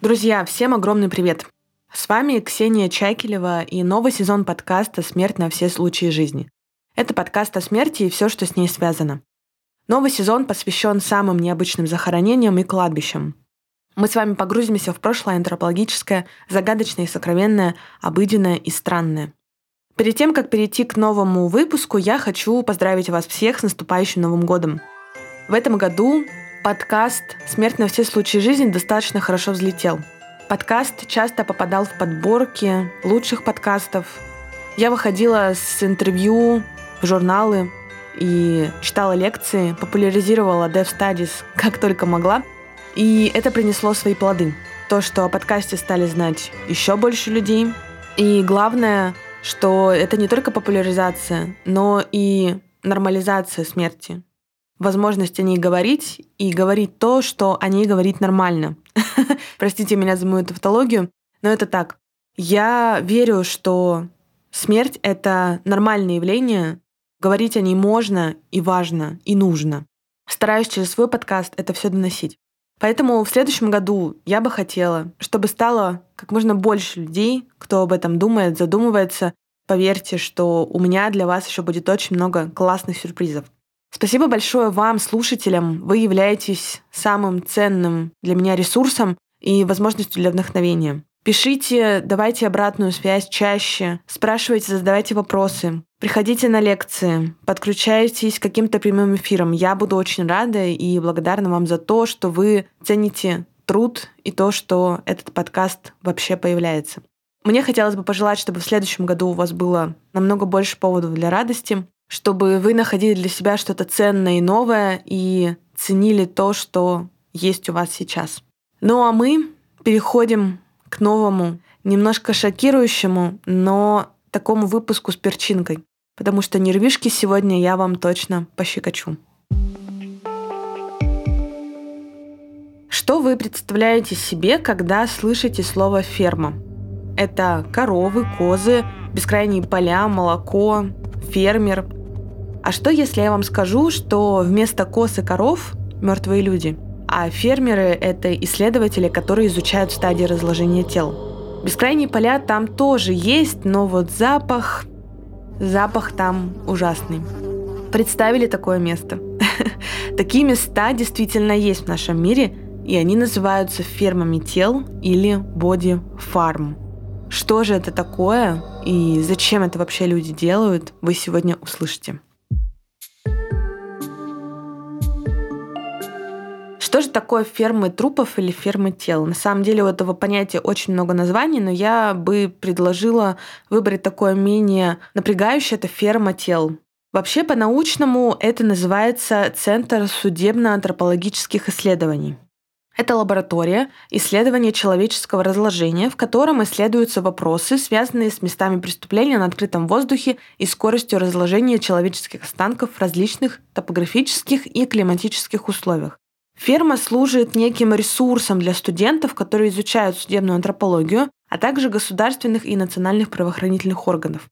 Друзья, всем огромный привет! С вами Ксения Чайкелева и новый сезон подкаста «Смерть на все случаи жизни». Это подкаст о смерти и все, что с ней связано. Новый сезон посвящен самым необычным захоронениям и кладбищам. Мы с вами погрузимся в прошлое антропологическое, загадочное и сокровенное, обыденное и странное. Перед тем, как перейти к новому выпуску, я хочу поздравить вас всех с наступающим Новым годом. В этом году Подкаст «Смерть на все случаи жизни» достаточно хорошо взлетел. Подкаст часто попадал в подборки лучших подкастов. Я выходила с интервью в журналы и читала лекции, популяризировала Dev Studies как только могла. И это принесло свои плоды. То, что о подкасте стали знать еще больше людей. И главное, что это не только популяризация, но и нормализация смерти возможность о ней говорить и говорить то, что о ней говорить нормально. Простите меня за мою тавтологию, но это так. Я верю, что смерть — это нормальное явление, говорить о ней можно и важно, и нужно. Стараюсь через свой подкаст это все доносить. Поэтому в следующем году я бы хотела, чтобы стало как можно больше людей, кто об этом думает, задумывается. Поверьте, что у меня для вас еще будет очень много классных сюрпризов. Спасибо большое вам, слушателям. Вы являетесь самым ценным для меня ресурсом и возможностью для вдохновения. Пишите, давайте обратную связь чаще, спрашивайте, задавайте вопросы, приходите на лекции, подключайтесь к каким-то прямым эфирам. Я буду очень рада и благодарна вам за то, что вы цените труд и то, что этот подкаст вообще появляется. Мне хотелось бы пожелать, чтобы в следующем году у вас было намного больше поводов для радости, чтобы вы находили для себя что-то ценное и новое и ценили то, что есть у вас сейчас. Ну а мы переходим к новому, немножко шокирующему, но такому выпуску с перчинкой, потому что нервишки сегодня я вам точно пощекочу. Что вы представляете себе, когда слышите слово «ферма»? Это коровы, козы, бескрайние поля, молоко, фермер. А что, если я вам скажу, что вместо коз и коров мертвые люди, а фермеры – это исследователи, которые изучают стадии разложения тел? Бескрайние поля там тоже есть, но вот запах... Запах там ужасный. Представили такое место? Такие места действительно есть в нашем мире, и они называются фермами тел или боди-фарм. Что же это такое и зачем это вообще люди делают, вы сегодня услышите. Что же такое фермы трупов или фермы тел? На самом деле у этого понятия очень много названий, но я бы предложила выбрать такое менее напрягающее, это ферма тел. Вообще по-научному это называется Центр судебно-антропологических исследований. Это лаборатория исследования человеческого разложения, в котором исследуются вопросы, связанные с местами преступления на открытом воздухе и скоростью разложения человеческих останков в различных топографических и климатических условиях. Ферма служит неким ресурсом для студентов, которые изучают судебную антропологию, а также государственных и национальных правоохранительных органов.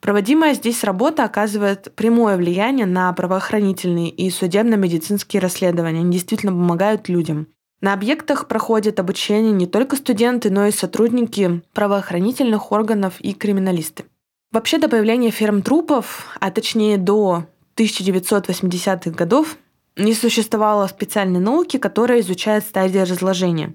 Проводимая здесь работа оказывает прямое влияние на правоохранительные и судебно-медицинские расследования. Они действительно помогают людям. На объектах проходят обучение не только студенты, но и сотрудники правоохранительных органов и криминалисты. Вообще до появления ферм трупов, а точнее до 1980-х годов, не существовало специальной науки, которая изучает стадии разложения.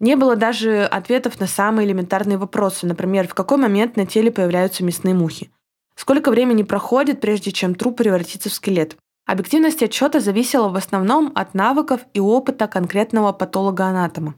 Не было даже ответов на самые элементарные вопросы, например, в какой момент на теле появляются мясные мухи. Сколько времени проходит, прежде чем труп превратится в скелет? Объективность отчета зависела в основном от навыков и опыта конкретного патолога-анатома.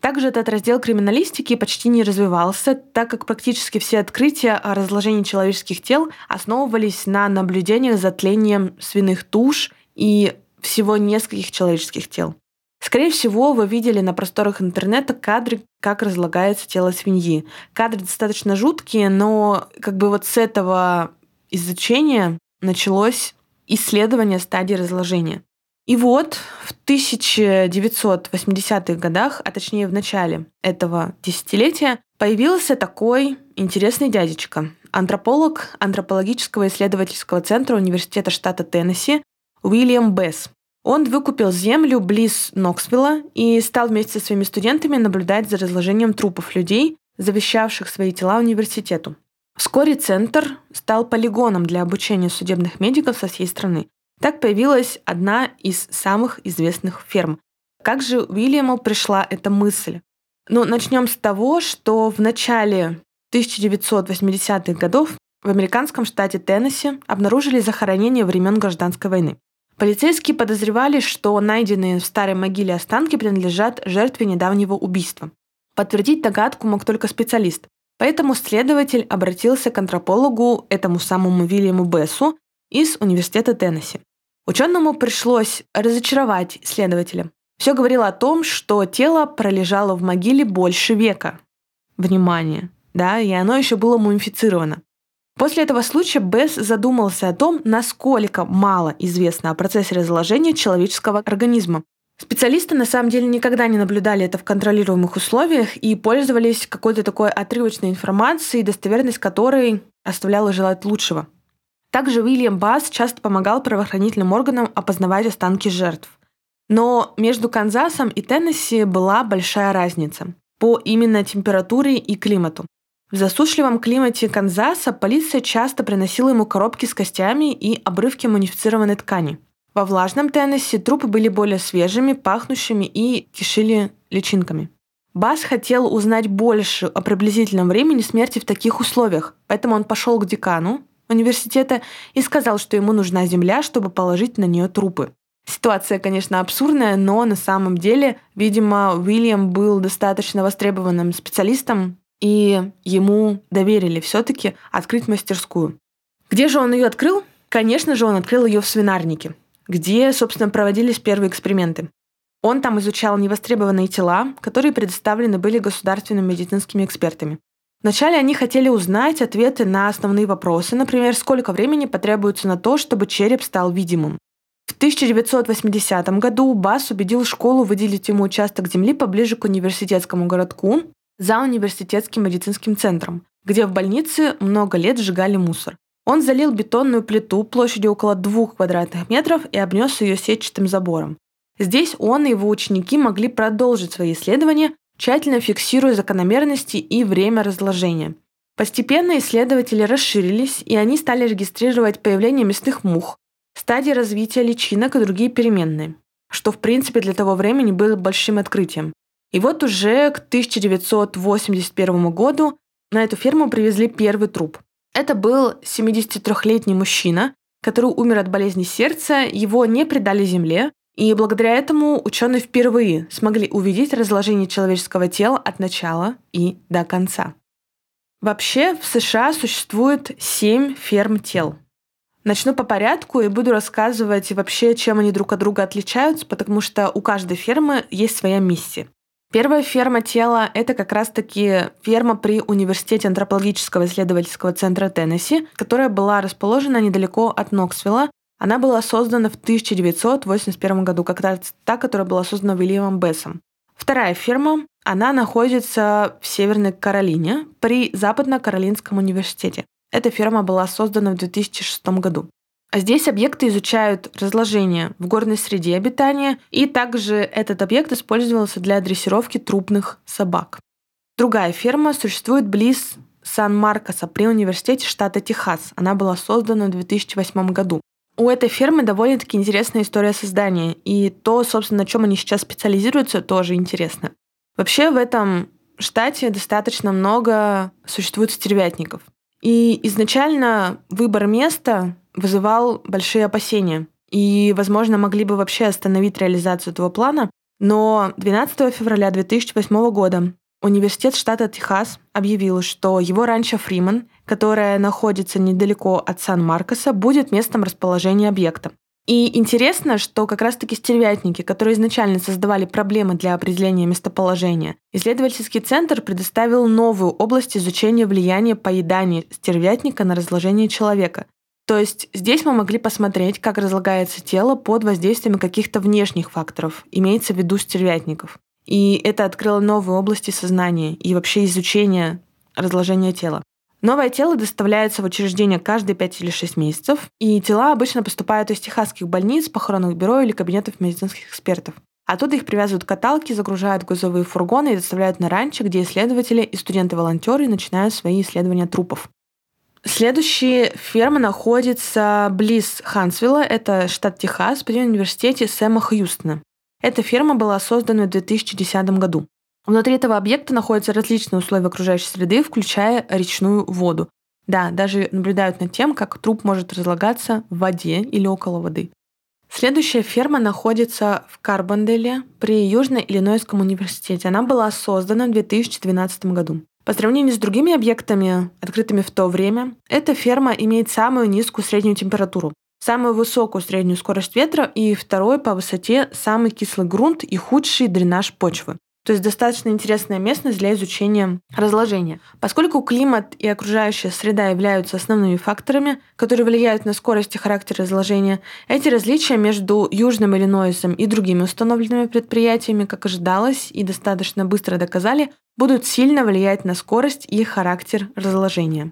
Также этот раздел криминалистики почти не развивался, так как практически все открытия о разложении человеческих тел основывались на наблюдениях за тлением свиных туш и всего нескольких человеческих тел. Скорее всего, вы видели на просторах интернета кадры, как разлагается тело свиньи. Кадры достаточно жуткие, но как бы вот с этого изучения началось исследования стадии разложения. И вот в 1980-х годах, а точнее в начале этого десятилетия, появился такой интересный дядечка, антрополог антропологического исследовательского центра Университета штата Теннесси Уильям Бесс. Он выкупил землю близ Ноксвилла и стал вместе со своими студентами наблюдать за разложением трупов людей, завещавших свои тела университету. Вскоре центр стал полигоном для обучения судебных медиков со всей страны. Так появилась одна из самых известных ферм. Как же Уильяму пришла эта мысль? Ну, начнем с того, что в начале 1980-х годов в американском штате Теннесси обнаружили захоронение времен гражданской войны. Полицейские подозревали, что найденные в старой могиле останки принадлежат жертве недавнего убийства. Подтвердить догадку мог только специалист, поэтому следователь обратился к антропологу, этому самому Вильяму Бессу, из Университета Теннесси. Ученому пришлось разочаровать следователя. Все говорило о том, что тело пролежало в могиле больше века. Внимание, да, и оно еще было мумифицировано. После этого случая Бесс задумался о том, насколько мало известно о процессе разложения человеческого организма. Специалисты на самом деле никогда не наблюдали это в контролируемых условиях и пользовались какой-то такой отрывочной информацией, достоверность которой оставляла желать лучшего. Также Уильям Басс часто помогал правоохранительным органам опознавать останки жертв. Но между Канзасом и Теннесси была большая разница по именно температуре и климату. В засушливом климате Канзаса полиция часто приносила ему коробки с костями и обрывки мунифицированной ткани. Во влажном Теннесси трупы были более свежими, пахнущими и кишили личинками. Бас хотел узнать больше о приблизительном времени смерти в таких условиях, поэтому он пошел к декану университета и сказал, что ему нужна земля, чтобы положить на нее трупы. Ситуация, конечно, абсурдная, но на самом деле, видимо, Уильям был достаточно востребованным специалистом, и ему доверили все-таки открыть мастерскую. Где же он ее открыл? Конечно же, он открыл ее в свинарнике, где, собственно, проводились первые эксперименты. Он там изучал невостребованные тела, которые предоставлены были государственными медицинскими экспертами. Вначале они хотели узнать ответы на основные вопросы, например, сколько времени потребуется на то, чтобы череп стал видимым. В 1980 году Бас убедил школу выделить ему участок земли поближе к университетскому городку, за университетским медицинским центром, где в больнице много лет сжигали мусор. Он залил бетонную плиту площадью около двух квадратных метров и обнес ее сетчатым забором. Здесь он и его ученики могли продолжить свои исследования, тщательно фиксируя закономерности и время разложения. Постепенно исследователи расширились, и они стали регистрировать появление мясных мух, стадии развития личинок и другие переменные, что в принципе для того времени было большим открытием. И вот уже к 1981 году на эту ферму привезли первый труп. Это был 73-летний мужчина, который умер от болезни сердца, его не предали земле, и благодаря этому ученые впервые смогли увидеть разложение человеческого тела от начала и до конца. Вообще в США существует семь ферм тел. Начну по порядку и буду рассказывать вообще, чем они друг от друга отличаются, потому что у каждой фермы есть своя миссия. Первая ферма тела — это как раз-таки ферма при Университете антропологического исследовательского центра Теннесси, которая была расположена недалеко от Ноксвилла. Она была создана в 1981 году, как раз та, которая была создана Уильямом Бессом. Вторая ферма, она находится в Северной Каролине при Западно-Каролинском университете. Эта ферма была создана в 2006 году. А здесь объекты изучают разложение в горной среде обитания, и также этот объект использовался для дрессировки трупных собак. Другая ферма существует близ Сан-Маркоса при университете штата Техас. Она была создана в 2008 году. У этой фермы довольно-таки интересная история создания, и то, собственно, на чем они сейчас специализируются, тоже интересно. Вообще в этом штате достаточно много существует стервятников. И изначально выбор места вызывал большие опасения. И, возможно, могли бы вообще остановить реализацию этого плана. Но 12 февраля 2008 года Университет штата Техас объявил, что его ранчо Фриман, которая находится недалеко от Сан-Маркоса, будет местом расположения объекта. И интересно, что как раз-таки стервятники, которые изначально создавали проблемы для определения местоположения, исследовательский центр предоставил новую область изучения влияния поедания стервятника на разложение человека, то есть здесь мы могли посмотреть, как разлагается тело под воздействием каких-то внешних факторов, имеется в виду стервятников. И это открыло новые области сознания и вообще изучения разложения тела. Новое тело доставляется в учреждение каждые 5 или 6 месяцев, и тела обычно поступают из техасских больниц, похоронных бюро или кабинетов медицинских экспертов. Оттуда их привязывают к каталке, загружают в грузовые фургоны и доставляют на ранчо, где исследователи и студенты-волонтеры начинают свои исследования трупов. Следующая ферма находится близ Хансвилла, это штат Техас, при университете Сэма Хьюстона. Эта ферма была создана в 2010 году. Внутри этого объекта находятся различные условия окружающей среды, включая речную воду. Да, даже наблюдают над тем, как труп может разлагаться в воде или около воды. Следующая ферма находится в Карбонделе при Южно-Иллинойском университете. Она была создана в 2012 году. По сравнению с другими объектами, открытыми в то время, эта ферма имеет самую низкую среднюю температуру, самую высокую среднюю скорость ветра и второй по высоте самый кислый грунт и худший дренаж почвы. То есть достаточно интересная местность для изучения разложения. Поскольку климат и окружающая среда являются основными факторами, которые влияют на скорость и характер разложения, эти различия между Южным Иллинойсом и другими установленными предприятиями, как ожидалось и достаточно быстро доказали, будут сильно влиять на скорость и характер разложения.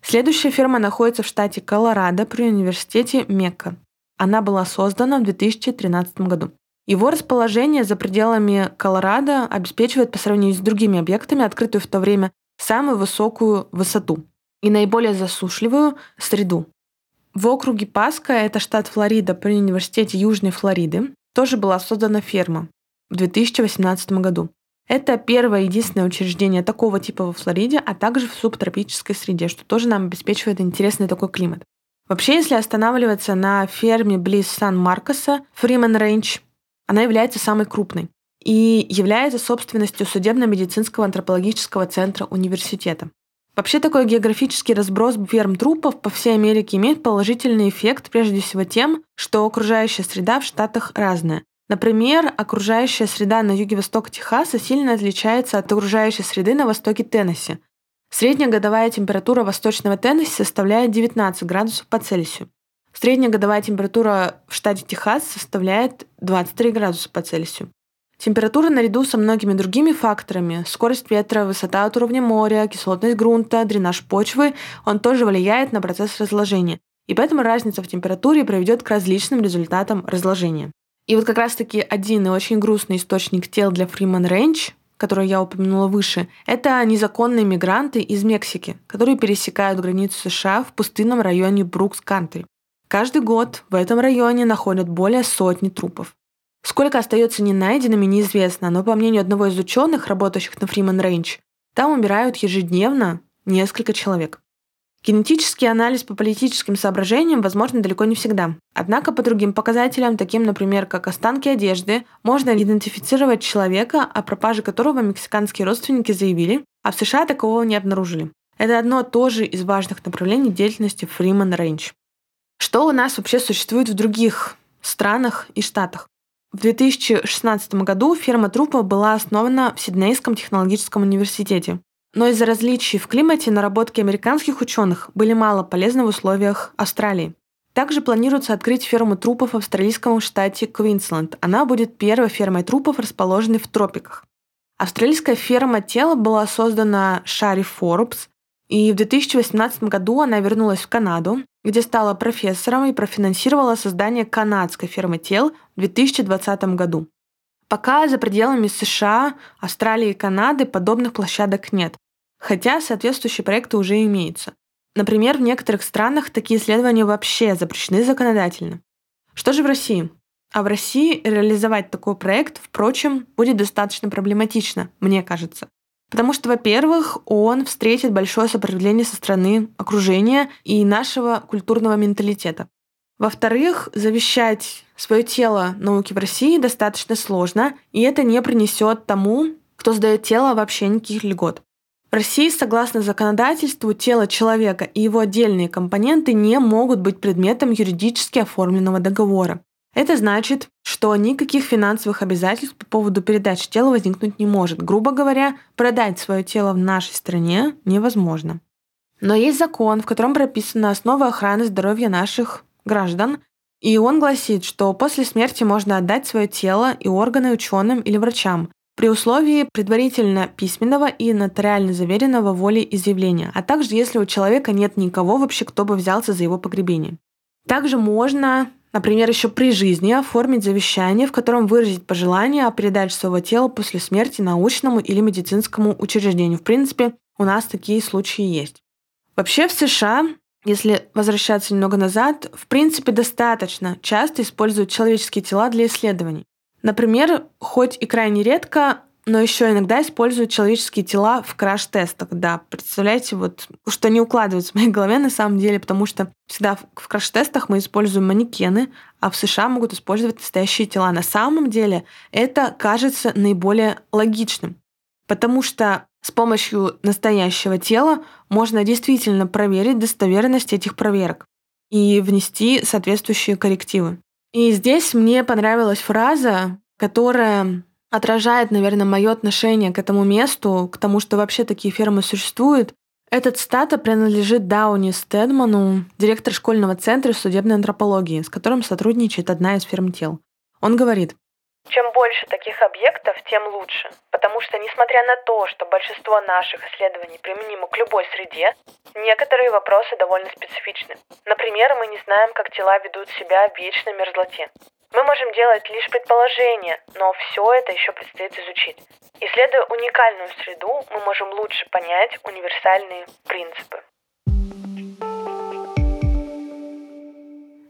Следующая ферма находится в штате Колорадо при университете Мекка. Она была создана в 2013 году. Его расположение за пределами Колорадо обеспечивает по сравнению с другими объектами открытую в то время самую высокую высоту и наиболее засушливую среду. В округе Паска, это штат Флорида при Университете Южной Флориды, тоже была создана ферма в 2018 году. Это первое и единственное учреждение такого типа во Флориде, а также в субтропической среде, что тоже нам обеспечивает интересный такой климат. Вообще, если останавливаться на ферме близ Сан-Маркоса, Фримен Рейндж, она является самой крупной и является собственностью судебно-медицинского антропологического центра университета. Вообще такой географический разброс ферм трупов по всей Америке имеет положительный эффект прежде всего тем, что окружающая среда в Штатах разная. Например, окружающая среда на юге-востоке Техаса сильно отличается от окружающей среды на востоке Теннесси. Средняя годовая температура восточного Теннесси составляет 19 градусов по Цельсию. Средняя годовая температура в штате Техас составляет 23 градуса по Цельсию. Температура наряду со многими другими факторами – скорость ветра, высота от уровня моря, кислотность грунта, дренаж почвы – он тоже влияет на процесс разложения. И поэтому разница в температуре приведет к различным результатам разложения. И вот как раз-таки один и очень грустный источник тел для Фриман Рейндж, который я упомянула выше, это незаконные мигранты из Мексики, которые пересекают границу США в пустынном районе Брукс-Кантри. Каждый год в этом районе находят более сотни трупов. Сколько остается не найденными, неизвестно, но по мнению одного из ученых, работающих на Фриман Рейндж, там умирают ежедневно несколько человек. Генетический анализ по политическим соображениям возможно далеко не всегда. Однако по другим показателям, таким, например, как останки одежды, можно идентифицировать человека, о пропаже которого мексиканские родственники заявили, а в США такого не обнаружили. Это одно тоже из важных направлений деятельности Freeman Range. Что у нас вообще существует в других странах и штатах? В 2016 году ферма трупов была основана в Сиднейском технологическом университете. Но из-за различий в климате наработки американских ученых были мало полезны в условиях Австралии. Также планируется открыть ферму трупов в австралийском штате Квинсленд. Она будет первой фермой трупов, расположенной в тропиках. Австралийская ферма тела была создана Шари Форбс, и в 2018 году она вернулась в Канаду, где стала профессором и профинансировала создание канадской фермы тел в 2020 году. Пока за пределами США, Австралии и Канады подобных площадок нет, хотя соответствующие проекты уже имеются. Например, в некоторых странах такие исследования вообще запрещены законодательно. Что же в России? А в России реализовать такой проект, впрочем, будет достаточно проблематично, мне кажется. Потому что, во-первых, он встретит большое сопротивление со стороны окружения и нашего культурного менталитета. Во-вторых, завещать свое тело науке в России достаточно сложно, и это не принесет тому, кто сдает тело, вообще никаких льгот. В России, согласно законодательству, тело человека и его отдельные компоненты не могут быть предметом юридически оформленного договора. Это значит, что никаких финансовых обязательств по поводу передачи тела возникнуть не может. Грубо говоря, продать свое тело в нашей стране невозможно. Но есть закон, в котором прописана основа охраны здоровья наших граждан, и он гласит, что после смерти можно отдать свое тело и органы ученым или врачам, при условии предварительно письменного и нотариально заверенного волей изъявления, а также если у человека нет никого вообще, кто бы взялся за его погребение. Также можно, например, еще при жизни оформить завещание, в котором выразить пожелание о передаче своего тела после смерти научному или медицинскому учреждению. В принципе, у нас такие случаи есть. Вообще в США, если возвращаться немного назад, в принципе достаточно часто используют человеческие тела для исследований. Например, хоть и крайне редко, но еще иногда используют человеческие тела в краш-тестах. Да, представляете, вот что не укладывается в моей голове на самом деле, потому что всегда в краш-тестах мы используем манекены, а в США могут использовать настоящие тела. На самом деле это кажется наиболее логичным, потому что с помощью настоящего тела можно действительно проверить достоверность этих проверок и внести соответствующие коррективы. И здесь мне понравилась фраза, которая отражает, наверное, мое отношение к этому месту, к тому, что вообще такие фермы существуют. Этот стата принадлежит Дауни Стедману, директор школьного центра судебной антропологии, с которым сотрудничает одна из ферм тел. Он говорит, чем больше таких объектов, тем лучше. Потому что, несмотря на то, что большинство наших исследований применимо к любой среде, некоторые вопросы довольно специфичны. Например, мы не знаем, как тела ведут себя в вечной мерзлоте. Мы можем делать лишь предположения, но все это еще предстоит изучить. Исследуя уникальную среду, мы можем лучше понять универсальные принципы.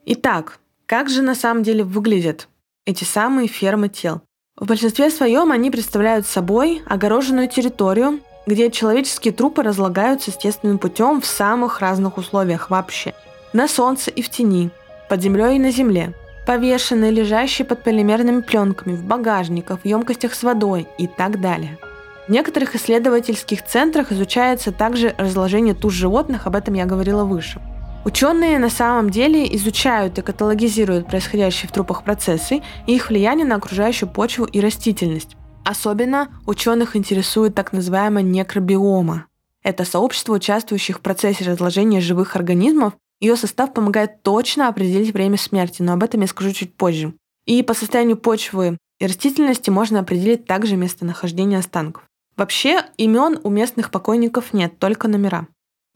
Итак, как же на самом деле выглядят эти самые фермы тел. В большинстве своем они представляют собой огороженную территорию, где человеческие трупы разлагаются естественным путем в самых разных условиях вообще. На солнце и в тени, под землей и на земле, повешенные, лежащие под полимерными пленками, в багажниках, в емкостях с водой и так далее. В некоторых исследовательских центрах изучается также разложение туш животных, об этом я говорила выше – Ученые на самом деле изучают и каталогизируют происходящие в трупах процессы и их влияние на окружающую почву и растительность. Особенно ученых интересует так называемая некробиома. Это сообщество участвующих в процессе разложения живых организмов. Ее состав помогает точно определить время смерти, но об этом я скажу чуть позже. И по состоянию почвы и растительности можно определить также местонахождение останков. Вообще имен у местных покойников нет, только номера.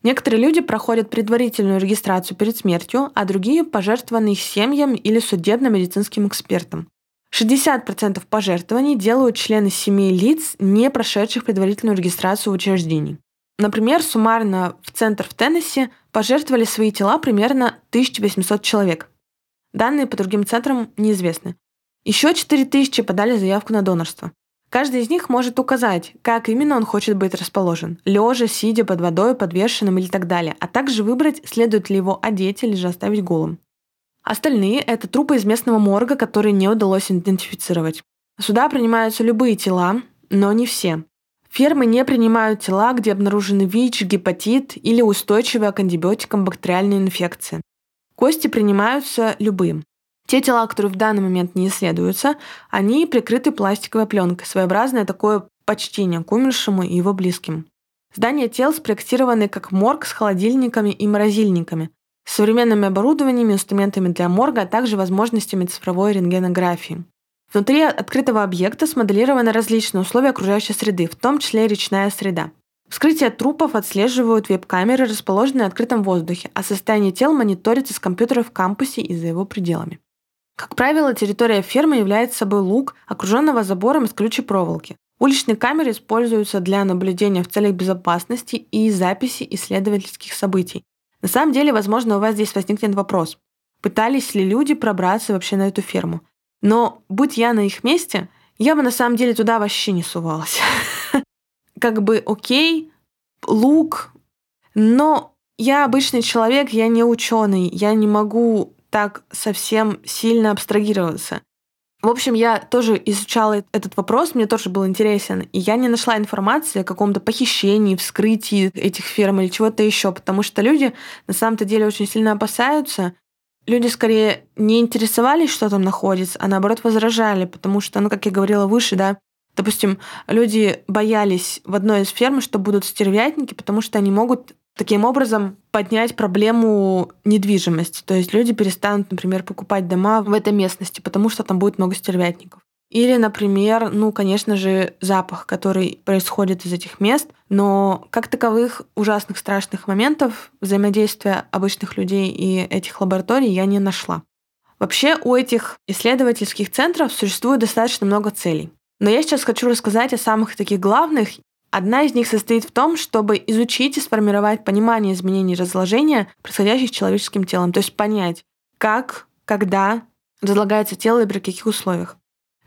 Некоторые люди проходят предварительную регистрацию перед смертью, а другие пожертвованы их семьям или судебно-медицинским экспертам. 60% пожертвований делают члены семей лиц, не прошедших предварительную регистрацию в учреждении. Например, суммарно в центр в Теннесси пожертвовали свои тела примерно 1800 человек. Данные по другим центрам неизвестны. Еще 4000 подали заявку на донорство. Каждый из них может указать, как именно он хочет быть расположен. Лежа, сидя под водой, подвешенным или так далее. А также выбрать, следует ли его одеть или же оставить голым. Остальные – это трупы из местного морга, которые не удалось идентифицировать. Сюда принимаются любые тела, но не все. Фермы не принимают тела, где обнаружены ВИЧ, гепатит или устойчивая к антибиотикам бактериальная инфекция. Кости принимаются любым. Те тела, которые в данный момент не исследуются, они прикрыты пластиковой пленкой, своеобразное такое почтение к умершему и его близким. Здания тел спроектированы как морг с холодильниками и морозильниками, с современными оборудованиями, инструментами для морга, а также возможностями цифровой рентгенографии. Внутри открытого объекта смоделированы различные условия окружающей среды, в том числе речная среда. Вскрытие трупов отслеживают веб-камеры, расположенные в открытом воздухе, а состояние тел мониторится с компьютера в кампусе и за его пределами. Как правило, территория фермы является собой луг, окруженного забором из колючей проволоки. Уличные камеры используются для наблюдения в целях безопасности и записи исследовательских событий. На самом деле, возможно, у вас здесь возникнет вопрос. Пытались ли люди пробраться вообще на эту ферму? Но будь я на их месте, я бы на самом деле туда вообще не сувалась. Как бы окей, лук, но я обычный человек, я не ученый, я не могу так совсем сильно абстрагироваться. В общем, я тоже изучала этот вопрос, мне тоже был интересен, и я не нашла информации о каком-то похищении, вскрытии этих ферм или чего-то еще, потому что люди на самом-то деле очень сильно опасаются. Люди скорее не интересовались, что там находится, а наоборот возражали, потому что, ну, как я говорила выше, да, допустим, люди боялись в одной из ферм, что будут стервятники, потому что они могут таким образом поднять проблему недвижимости. То есть люди перестанут, например, покупать дома в этой местности, потому что там будет много стервятников. Или, например, ну, конечно же, запах, который происходит из этих мест, но как таковых ужасных, страшных моментов взаимодействия обычных людей и этих лабораторий я не нашла. Вообще у этих исследовательских центров существует достаточно много целей. Но я сейчас хочу рассказать о самых таких главных. Одна из них состоит в том, чтобы изучить и сформировать понимание изменений разложения, происходящих с человеческим телом. То есть понять, как, когда разлагается тело и при каких условиях.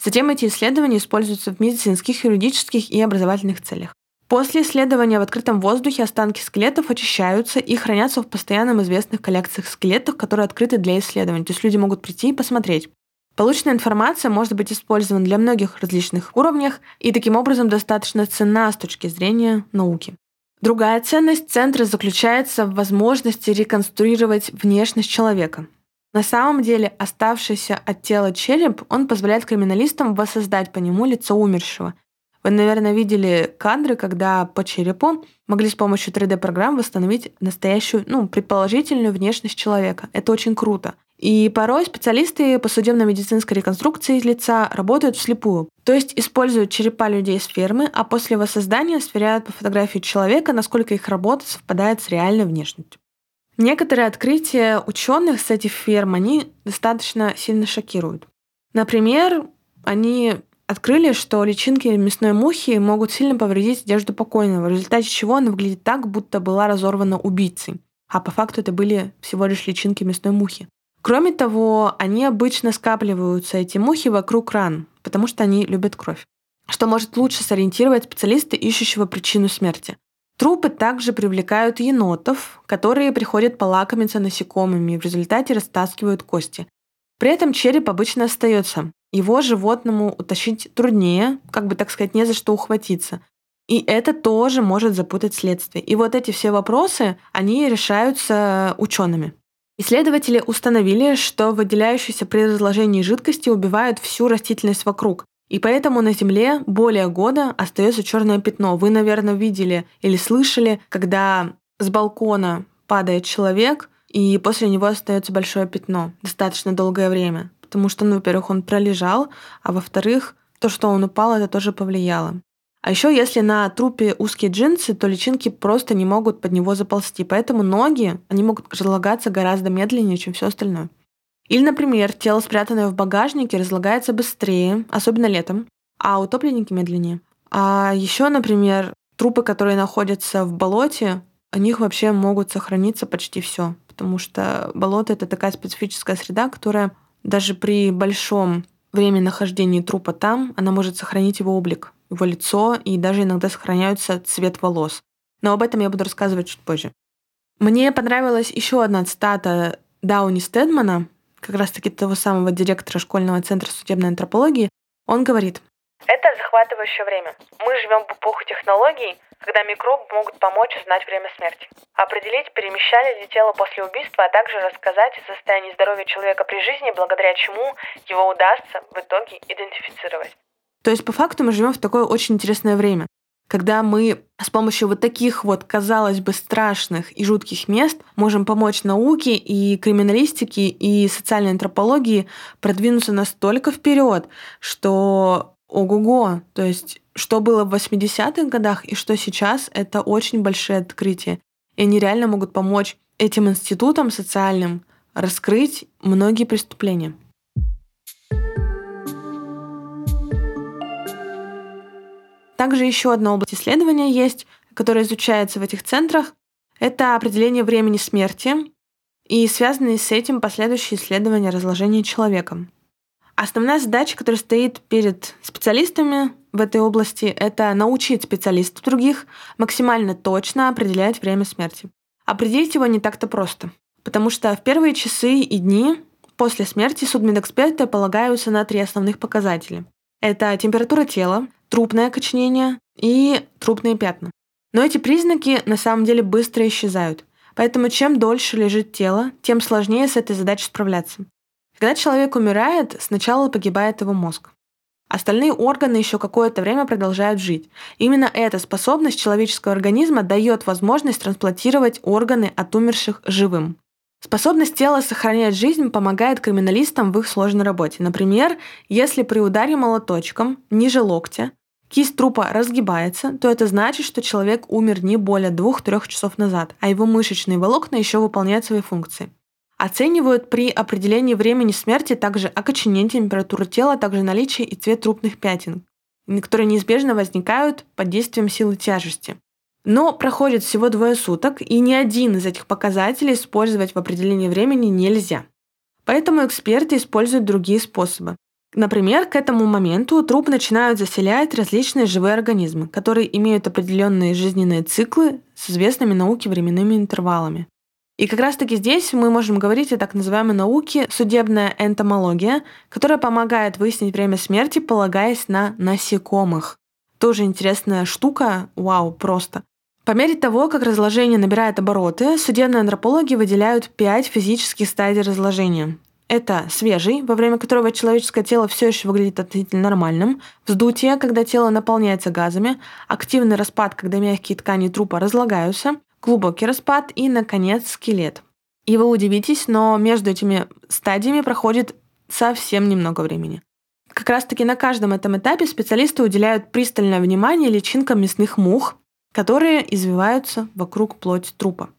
Затем эти исследования используются в медицинских, юридических и образовательных целях. После исследования в открытом воздухе останки скелетов очищаются и хранятся в постоянном известных коллекциях скелетов, которые открыты для исследований. То есть люди могут прийти и посмотреть. Полученная информация может быть использована для многих различных уровнях и таким образом достаточно ценна с точки зрения науки. Другая ценность центра заключается в возможности реконструировать внешность человека. На самом деле оставшийся от тела череп, он позволяет криминалистам воссоздать по нему лицо умершего. Вы, наверное, видели кадры, когда по черепу могли с помощью 3D-программ восстановить настоящую, ну, предположительную внешность человека. Это очень круто. И порой специалисты по судебно-медицинской реконструкции лица работают вслепую. То есть используют черепа людей с фермы, а после воссоздания сверяют по фотографии человека, насколько их работа совпадает с реальной внешностью. Некоторые открытия ученых с этих ферм, они достаточно сильно шокируют. Например, они открыли, что личинки мясной мухи могут сильно повредить одежду покойного, в результате чего она выглядит так, будто была разорвана убийцей. А по факту это были всего лишь личинки мясной мухи. Кроме того, они обычно скапливаются, эти мухи, вокруг ран, потому что они любят кровь что может лучше сориентировать специалиста, ищущего причину смерти. Трупы также привлекают енотов, которые приходят полакомиться насекомыми и в результате растаскивают кости. При этом череп обычно остается. Его животному утащить труднее, как бы так сказать, не за что ухватиться. И это тоже может запутать следствие. И вот эти все вопросы, они решаются учеными. Исследователи установили, что выделяющиеся при разложении жидкости убивают всю растительность вокруг, и поэтому на Земле более года остается черное пятно. Вы, наверное, видели или слышали, когда с балкона падает человек, и после него остается большое пятно достаточно долгое время. Потому что, ну, во-первых, он пролежал, а во-вторых, то, что он упал, это тоже повлияло. А еще если на трупе узкие джинсы, то личинки просто не могут под него заползти. Поэтому ноги, они могут разлагаться гораздо медленнее, чем все остальное. Или, например, тело, спрятанное в багажнике, разлагается быстрее, особенно летом, а утопленники медленнее. А еще, например, трупы, которые находятся в болоте, о них вообще могут сохраниться почти все, потому что болото это такая специфическая среда, которая даже при большом времени нахождения трупа там, она может сохранить его облик, его лицо и даже иногда сохраняется цвет волос. Но об этом я буду рассказывать чуть позже. Мне понравилась еще одна цитата Дауни Стедмана, как раз-таки того самого директора школьного центра судебной антропологии, он говорит, это захватывающее время. Мы живем в эпоху технологий, когда микробы могут помочь узнать время смерти. Определить, перемещали ли тело после убийства, а также рассказать о состоянии здоровья человека при жизни, благодаря чему его удастся в итоге идентифицировать. То есть, по факту, мы живем в такое очень интересное время когда мы с помощью вот таких вот, казалось бы, страшных и жутких мест можем помочь науке и криминалистике и социальной антропологии продвинуться настолько вперед, что ого-го, то есть что было в 80-х годах и что сейчас, это очень большие открытия. И они реально могут помочь этим институтам социальным раскрыть многие преступления. Также еще одна область исследования есть, которая изучается в этих центрах. Это определение времени смерти и связанные с этим последующие исследования разложения человека. Основная задача, которая стоит перед специалистами в этой области, это научить специалистов других максимально точно определять время смерти. Определить его не так-то просто, потому что в первые часы и дни после смерти судмедэксперты полагаются на три основных показателя. Это температура тела, трупное окоченение и трупные пятна. Но эти признаки на самом деле быстро исчезают. Поэтому чем дольше лежит тело, тем сложнее с этой задачей справляться. Когда человек умирает, сначала погибает его мозг. Остальные органы еще какое-то время продолжают жить. Именно эта способность человеческого организма дает возможность трансплантировать органы от умерших живым. Способность тела сохранять жизнь помогает криминалистам в их сложной работе. Например, если при ударе молоточком ниже локтя кисть трупа разгибается, то это значит, что человек умер не более 2-3 часов назад, а его мышечные волокна еще выполняют свои функции. Оценивают при определении времени смерти также окоченение температуры тела, также наличие и цвет трупных пятен, которые неизбежно возникают под действием силы тяжести. Но проходит всего двое суток, и ни один из этих показателей использовать в определении времени нельзя. Поэтому эксперты используют другие способы. Например, к этому моменту труп начинают заселять различные живые организмы, которые имеют определенные жизненные циклы с известными науке временными интервалами. И как раз-таки здесь мы можем говорить о так называемой науке судебная энтомология, которая помогает выяснить время смерти, полагаясь на насекомых. Тоже интересная штука, вау, просто. По мере того, как разложение набирает обороты, судебные антропологи выделяют пять физических стадий разложения. Это свежий, во время которого человеческое тело все еще выглядит относительно нормальным, вздутие, когда тело наполняется газами, активный распад, когда мягкие ткани трупа разлагаются, глубокий распад и, наконец, скелет. И вы удивитесь, но между этими стадиями проходит совсем немного времени. Как раз-таки на каждом этом этапе специалисты уделяют пристальное внимание личинкам мясных мух, которые извиваются вокруг плоти трупа.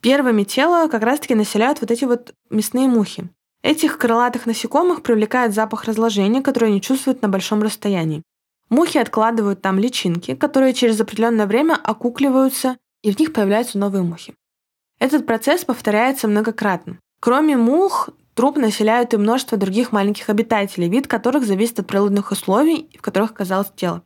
Первыми тело как раз-таки населяют вот эти вот мясные мухи. Этих крылатых насекомых привлекает запах разложения, который они чувствуют на большом расстоянии. Мухи откладывают там личинки, которые через определенное время окукливаются, и в них появляются новые мухи. Этот процесс повторяется многократно. Кроме мух, труп населяют и множество других маленьких обитателей, вид которых зависит от природных условий, в которых оказалось тело.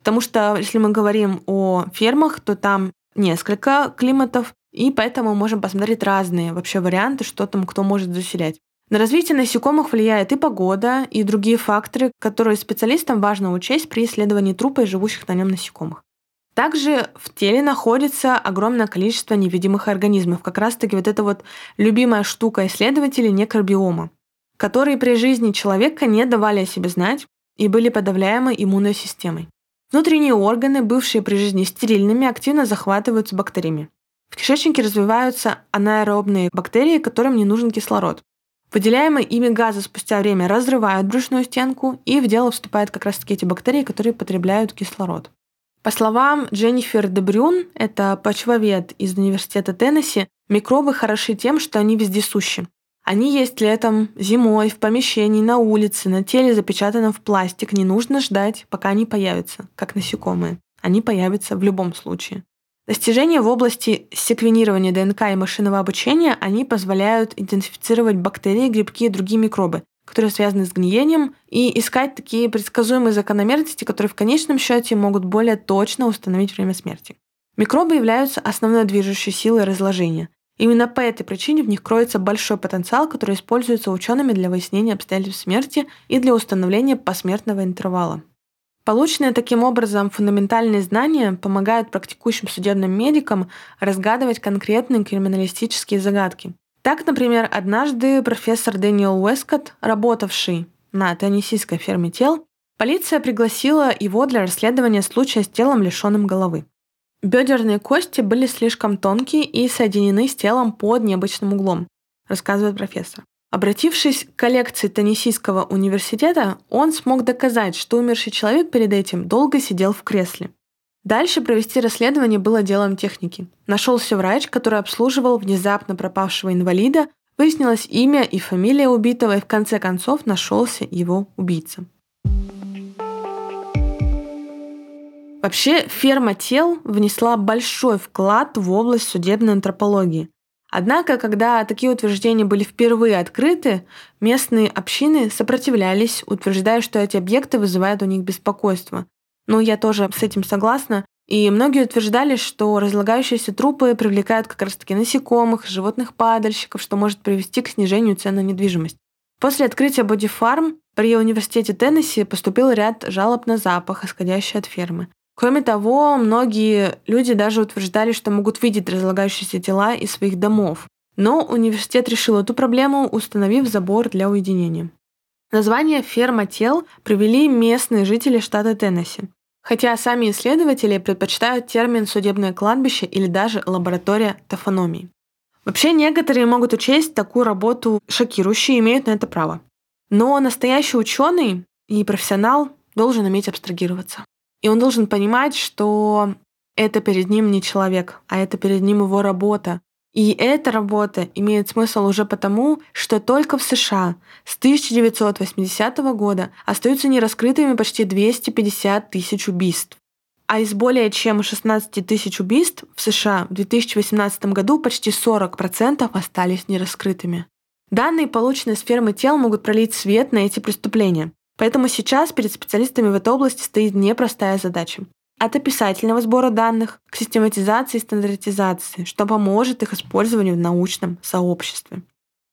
Потому что если мы говорим о фермах, то там несколько климатов, и поэтому мы можем посмотреть разные вообще варианты, что там кто может заселять. На развитие насекомых влияет и погода, и другие факторы, которые специалистам важно учесть при исследовании трупа и живущих на нем насекомых. Также в теле находится огромное количество невидимых организмов, как раз-таки вот эта вот любимая штука исследователей некробиома, которые при жизни человека не давали о себе знать и были подавляемы иммунной системой. Внутренние органы, бывшие при жизни стерильными, активно захватываются бактериями. В кишечнике развиваются анаэробные бактерии, которым не нужен кислород. Выделяемые ими газы спустя время разрывают брюшную стенку, и в дело вступают как раз-таки эти бактерии, которые потребляют кислород. По словам Дженнифер Дебрюн, это почвовед из Университета Теннесси, микробы хороши тем, что они вездесущи. Они есть летом, зимой, в помещении, на улице, на теле, запечатанном в пластик. Не нужно ждать, пока они появятся, как насекомые. Они появятся в любом случае. Достижения в области секвенирования ДНК и машинного обучения, они позволяют идентифицировать бактерии, грибки и другие микробы, которые связаны с гниением, и искать такие предсказуемые закономерности, которые в конечном счете могут более точно установить время смерти. Микробы являются основной движущей силой разложения. Именно по этой причине в них кроется большой потенциал, который используется учеными для выяснения обстоятельств смерти и для установления посмертного интервала. Полученные таким образом фундаментальные знания помогают практикующим судебным медикам разгадывать конкретные криминалистические загадки. Так, например, однажды профессор Дэниел Уэскотт, работавший на теннисийской ферме тел, полиция пригласила его для расследования случая с телом, лишенным головы. Бедерные кости были слишком тонкие и соединены с телом под необычным углом, рассказывает профессор. Обратившись к коллекции Теннисийского университета, он смог доказать, что умерший человек перед этим долго сидел в кресле. Дальше провести расследование было делом техники. Нашелся врач, который обслуживал внезапно пропавшего инвалида, выяснилось имя и фамилия убитого, и в конце концов нашелся его убийца. Вообще, ферма тел внесла большой вклад в область судебной антропологии. Однако, когда такие утверждения были впервые открыты, местные общины сопротивлялись, утверждая, что эти объекты вызывают у них беспокойство. Ну, я тоже с этим согласна. И многие утверждали, что разлагающиеся трупы привлекают как раз-таки насекомых, животных-падальщиков, что может привести к снижению цен на недвижимость. После открытия Farm при университете Теннесси поступил ряд жалоб на запах, исходящий от фермы. Кроме того, многие люди даже утверждали, что могут видеть разлагающиеся тела из своих домов. Но университет решил эту проблему, установив забор для уединения. Название «ферма тел» привели местные жители штата Теннесси. Хотя сами исследователи предпочитают термин «судебное кладбище» или даже «лаборатория тофономии». Вообще некоторые могут учесть такую работу шокирующей и имеют на это право. Но настоящий ученый и профессионал должен уметь абстрагироваться. И он должен понимать, что это перед ним не человек, а это перед ним его работа. И эта работа имеет смысл уже потому, что только в США с 1980 года остаются нераскрытыми почти 250 тысяч убийств. А из более чем 16 тысяч убийств в США в 2018 году почти 40% остались нераскрытыми. Данные, полученные с фермы тел, могут пролить свет на эти преступления. Поэтому сейчас перед специалистами в этой области стоит непростая задача. От описательного сбора данных к систематизации и стандартизации, что поможет их использованию в научном сообществе.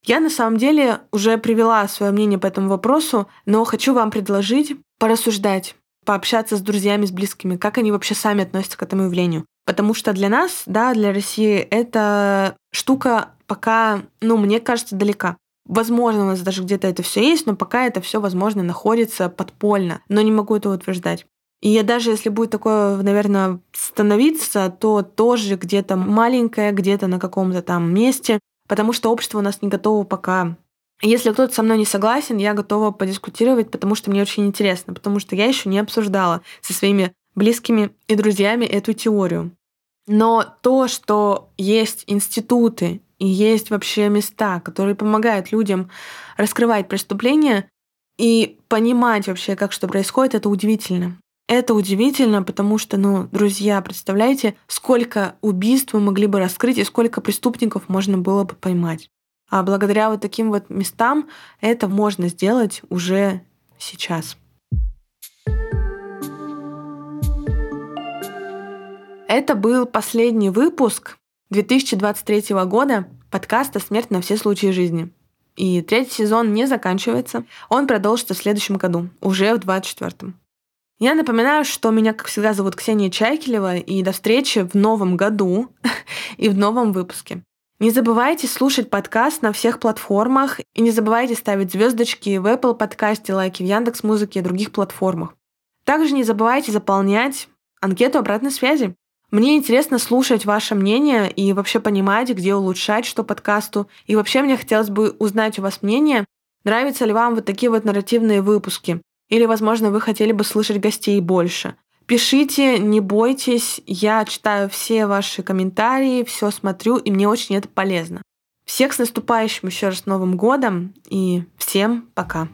Я на самом деле уже привела свое мнение по этому вопросу, но хочу вам предложить порассуждать пообщаться с друзьями, с близкими, как они вообще сами относятся к этому явлению. Потому что для нас, да, для России, эта штука пока, ну, мне кажется, далека. Возможно, у нас даже где-то это все есть, но пока это все, возможно, находится подпольно. Но не могу этого утверждать. И я даже если будет такое, наверное, становиться, то тоже где-то маленькое, где-то на каком-то там месте, потому что общество у нас не готово пока если кто-то со мной не согласен, я готова подискутировать, потому что мне очень интересно, потому что я еще не обсуждала со своими близкими и друзьями эту теорию. Но то, что есть институты и есть вообще места, которые помогают людям раскрывать преступления и понимать вообще, как что происходит, это удивительно. Это удивительно, потому что, ну, друзья, представляете, сколько убийств мы могли бы раскрыть и сколько преступников можно было бы поймать. А благодаря вот таким вот местам это можно сделать уже сейчас. Это был последний выпуск 2023 года подкаста «Смерть на все случаи жизни». И третий сезон не заканчивается. Он продолжится в следующем году, уже в 24-м. Я напоминаю, что меня, как всегда, зовут Ксения Чайкелева, и до встречи в новом году и в новом выпуске. Не забывайте слушать подкаст на всех платформах и не забывайте ставить звездочки в Apple подкасте, лайки в Яндекс Музыке и других платформах. Также не забывайте заполнять анкету обратной связи. Мне интересно слушать ваше мнение и вообще понимать, где улучшать что подкасту. И вообще мне хотелось бы узнать у вас мнение, нравятся ли вам вот такие вот нарративные выпуски. Или, возможно, вы хотели бы слышать гостей больше. Пишите, не бойтесь, я читаю все ваши комментарии, все смотрю, и мне очень это полезно. Всех с наступающим еще раз Новым годом и всем пока.